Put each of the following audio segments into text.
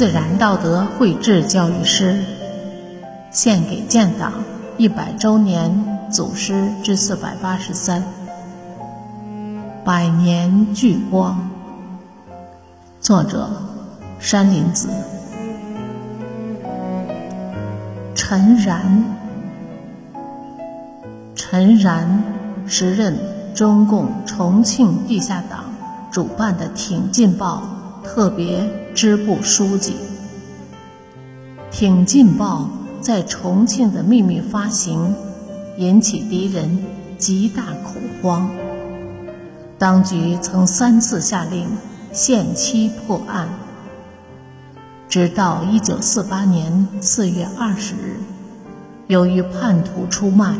自然道德绘制教育诗，献给建党一百周年祖师之四百八十三。百年聚光。作者：山林子。陈然，陈然时任中共重庆地下党主办的《挺进报》特别支部书记。《挺进报》在重庆的秘密发行，引起敌人极大恐慌。当局曾三次下令限期破案。直到一九四八年四月二十日，由于叛徒出卖，《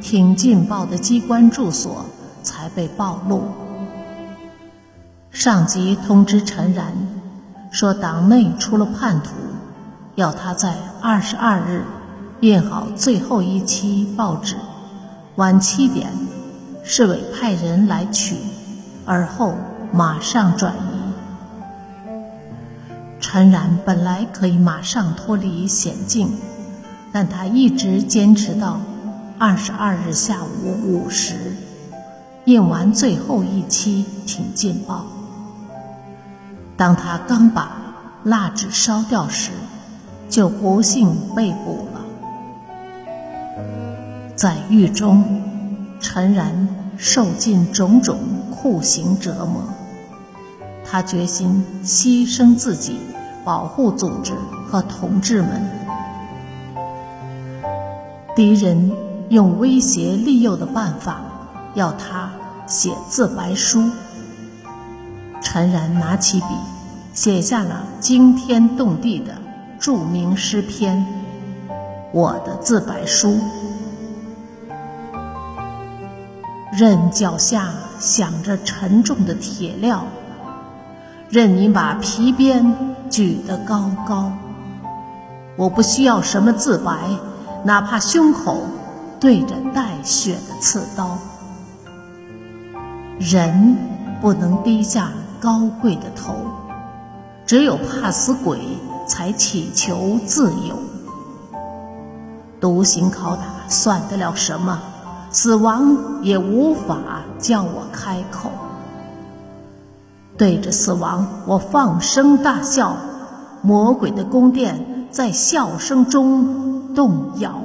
挺进报》的机关住所才被暴露。上级通知陈然，说党内出了叛徒，要他在二十二日印好最后一期报纸，晚七点，市委派人来取，而后马上转移。陈然本来可以马上脱离险境，但他一直坚持到二十二日下午五时，印完最后一期《挺进报》。当他刚把蜡纸烧掉时，就不幸被捕了。在狱中，陈然受尽种种酷刑折磨，他决心牺牲自己。保护组织和同志们，敌人用威胁利诱的办法要他写自白书。陈然拿起笔，写下了惊天动地的著名诗篇《我的自白书》。任脚下响着沉重的铁镣，任你把皮鞭。举得高高，我不需要什么自白，哪怕胸口对着带血的刺刀。人不能低下高贵的头，只有怕死鬼才祈求自由。独行拷打算得了什么？死亡也无法叫我开口。对着死亡，我放声大笑，魔鬼的宫殿在笑声中动摇。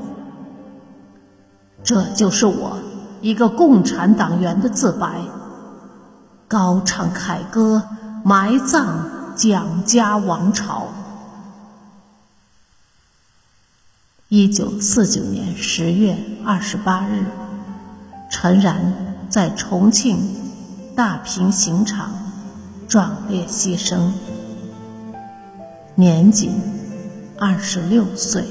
这就是我一个共产党员的自白，高唱凯歌，埋葬蒋家王朝。一九四九年十月二十八日，陈然在重庆大平刑场。壮烈牺牲，年仅二十六岁。